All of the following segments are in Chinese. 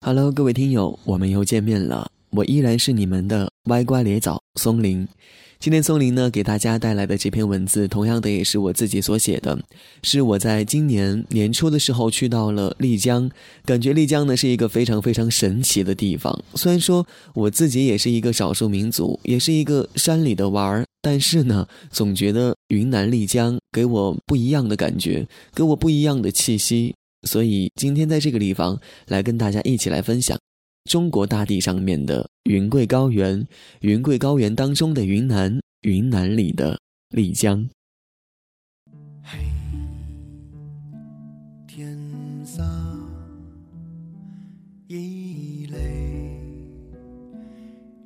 Hello，各位听友，我们又见面了。我依然是你们的歪瓜裂枣松林。今天松林呢给大家带来的这篇文字，同样的也是我自己所写的，是我在今年年初的时候去到了丽江，感觉丽江呢是一个非常非常神奇的地方。虽然说我自己也是一个少数民族，也是一个山里的娃儿，但是呢，总觉得云南丽江给我不一样的感觉，给我不一样的气息。所以今天在这个地方来跟大家一起来分享中国大地上面的云贵高原，云贵高原当中的云南，云南里的丽江。嘿，天上一泪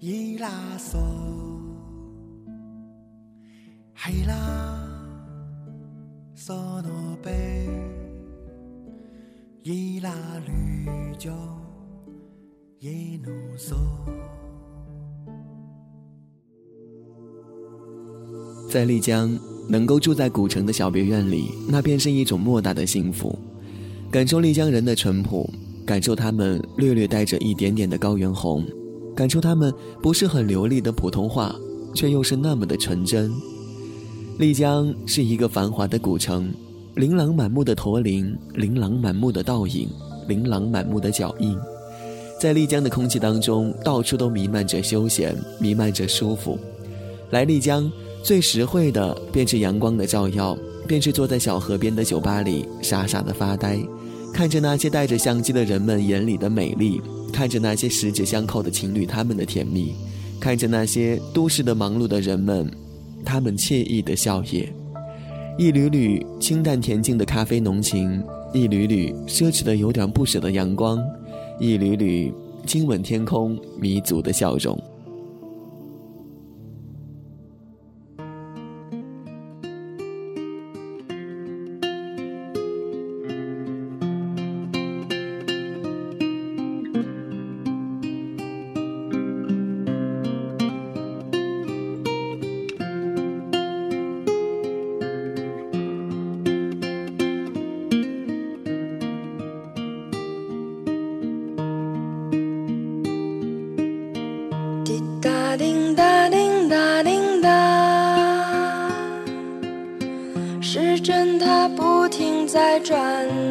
一拉索，嘿啦索诺贝。伊拉绿洲耶努索。在丽江，能够住在古城的小别院里，那便是一种莫大的幸福。感受丽江人的淳朴，感受他们略略带着一点点的高原红，感受他们不是很流利的普通话，却又是那么的纯真。丽江是一个繁华的古城。琳琅满目的驼铃，琳琅满目的倒影，琳琅满目的脚印，在丽江的空气当中，到处都弥漫着休闲，弥漫着舒服。来丽江最实惠的便是阳光的照耀，便是坐在小河边的酒吧里傻傻的发呆，看着那些带着相机的人们眼里的美丽，看着那些十指相扣的情侣他们的甜蜜，看着那些都市的忙碌的人们，他们惬意的笑靥。一缕缕清淡恬静的咖啡浓情，一缕缕奢侈的有点不舍的阳光，一缕缕亲吻天空弥足的笑容。转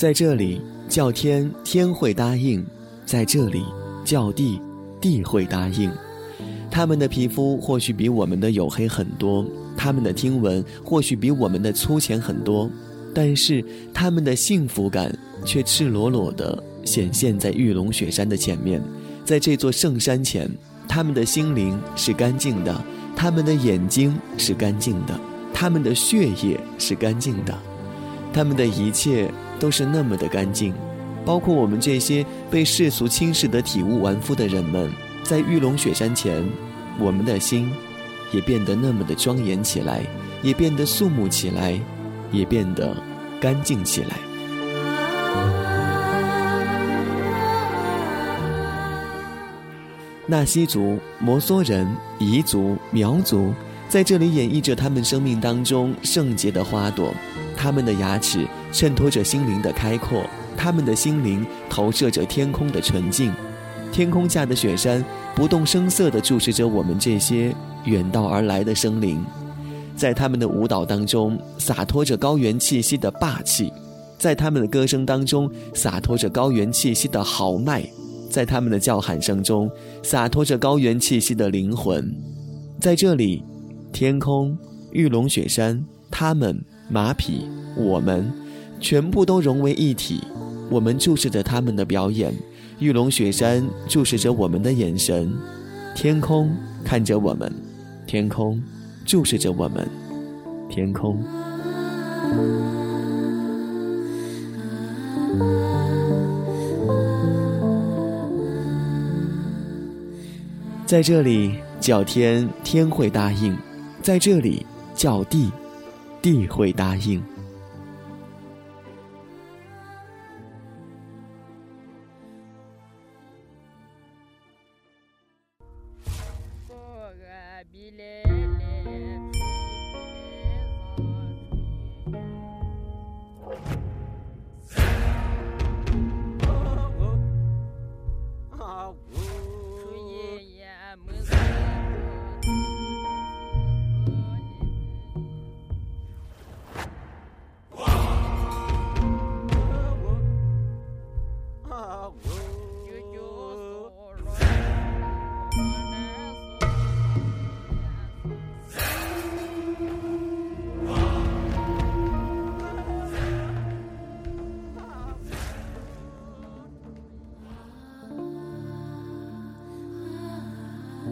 在这里叫天，天会答应；在这里叫地，地会答应。他们的皮肤或许比我们的黝黑很多，他们的听闻或许比我们的粗浅很多，但是他们的幸福感却赤裸裸地显现在玉龙雪山的前面。在这座圣山前，他们的心灵是干净的，他们的眼睛是干净的，他们的血液是干净的，他们的一切。都是那么的干净，包括我们这些被世俗轻视的体无完肤的人们，在玉龙雪山前，我们的心也变得那么的庄严起来，也变得肃穆起来，也变得干净起来。纳西族、摩梭人、彝族、苗族，在这里演绎着他们生命当中圣洁的花朵。他们的牙齿衬托着心灵的开阔，他们的心灵投射着天空的纯净。天空下的雪山不动声色地注视着我们这些远道而来的生灵，在他们的舞蹈当中洒脱着高原气息的霸气，在他们的歌声当中洒脱着高原气息的豪迈，在他们的叫喊声中洒脱着高原气息的灵魂。在这里，天空、玉龙雪山，他们。马匹，我们全部都融为一体。我们注视着他们的表演，玉龙雪山注视着我们的眼神。天空看着我们，天空注视着我们，天空。在这里叫天，天会答应；在这里叫地，地会答应。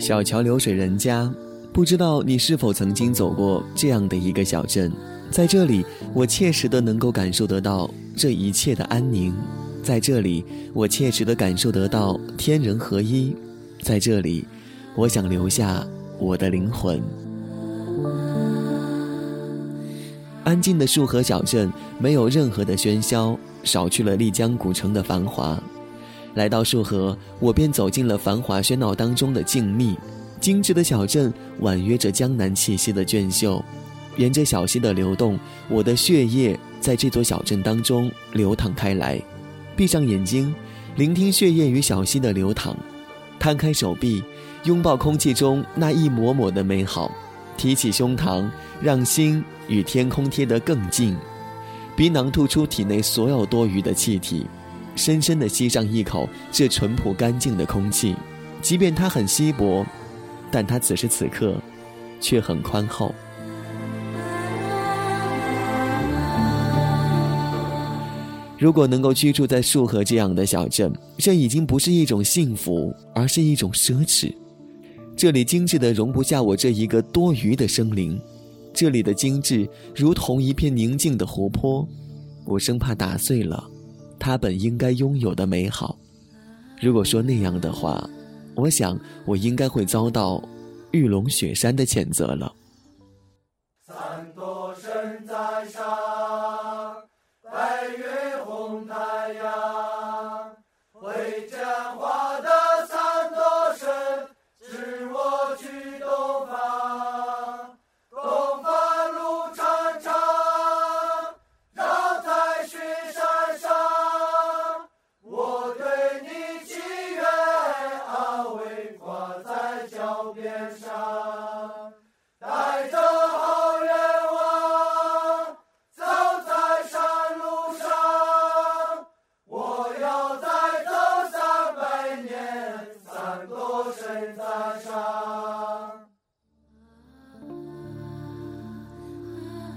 小桥流水人家，不知道你是否曾经走过这样的一个小镇？在这里，我切实的能够感受得到这一切的安宁；在这里，我切实的感受得到天人合一；在这里，我想留下我的灵魂。安静的束河小镇，没有任何的喧嚣，少去了丽江古城的繁华。来到束河，我便走进了繁华喧闹当中的静谧。精致的小镇婉约着江南气息的娟秀，沿着小溪的流动，我的血液在这座小镇当中流淌开来。闭上眼睛，聆听血液与小溪的流淌；摊开手臂，拥抱空气中那一抹抹的美好；提起胸膛，让心与天空贴得更近；鼻囊吐出体内所有多余的气体。深深地吸上一口这淳朴干净的空气，即便它很稀薄，但它此时此刻却很宽厚。如果能够居住在束河这样的小镇，这已经不是一种幸福，而是一种奢侈。这里精致的容不下我这一个多余的生灵，这里的精致如同一片宁静的湖泊，我生怕打碎了。他本应该拥有的美好，如果说那样的话，我想我应该会遭到玉龙雪山的谴责了。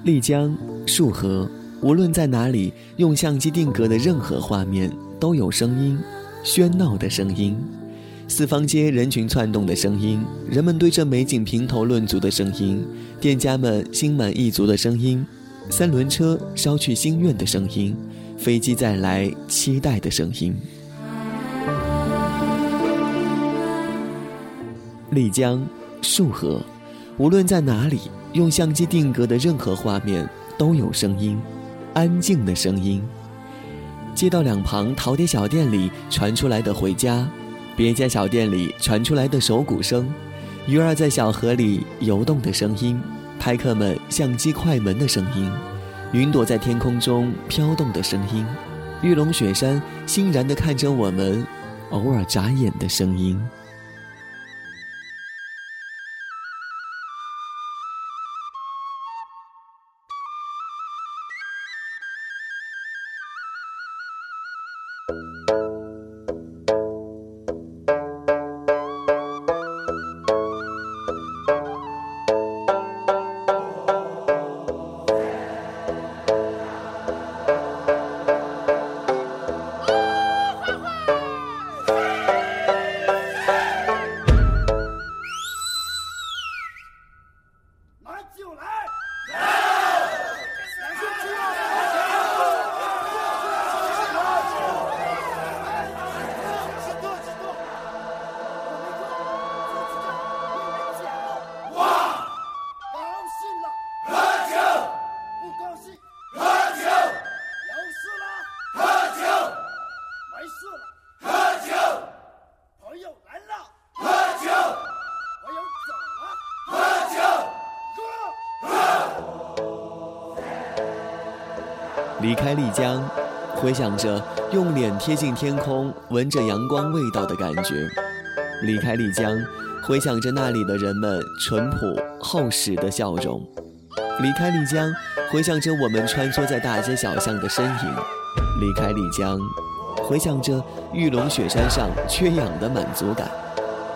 丽江、束河，无论在哪里，用相机定格的任何画面都有声音，喧闹的声音，四方街人群窜动的声音，人们对这美景评头论足的声音，店家们心满意足的声音，三轮车捎去心愿的声音，飞机再来期待的声音。丽江、束河，无论在哪里，用相机定格的任何画面都有声音，安静的声音。街道两旁陶碟小店里传出来的回家，别家小店里传出来的手鼓声，鱼儿在小河里游动的声音，拍客们相机快门的声音，云朵在天空中飘动的声音，玉龙雪山欣然地看着我们，偶尔眨眼的声音。Música 开丽江，回想着用脸贴近天空，闻着阳光味道的感觉；离开丽江，回想着那里的人们淳朴厚实的笑容；离开丽江，回想着我们穿梭在大街小巷的身影；离开丽江，回想着玉龙雪山上缺氧的满足感；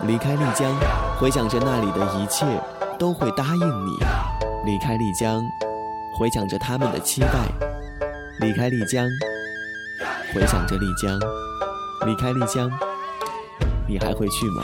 离开丽江，回想着那里的一切都会答应你；离开丽江。回想着他们的期待，离开丽江；回想着丽江，离开丽江，你还会去吗？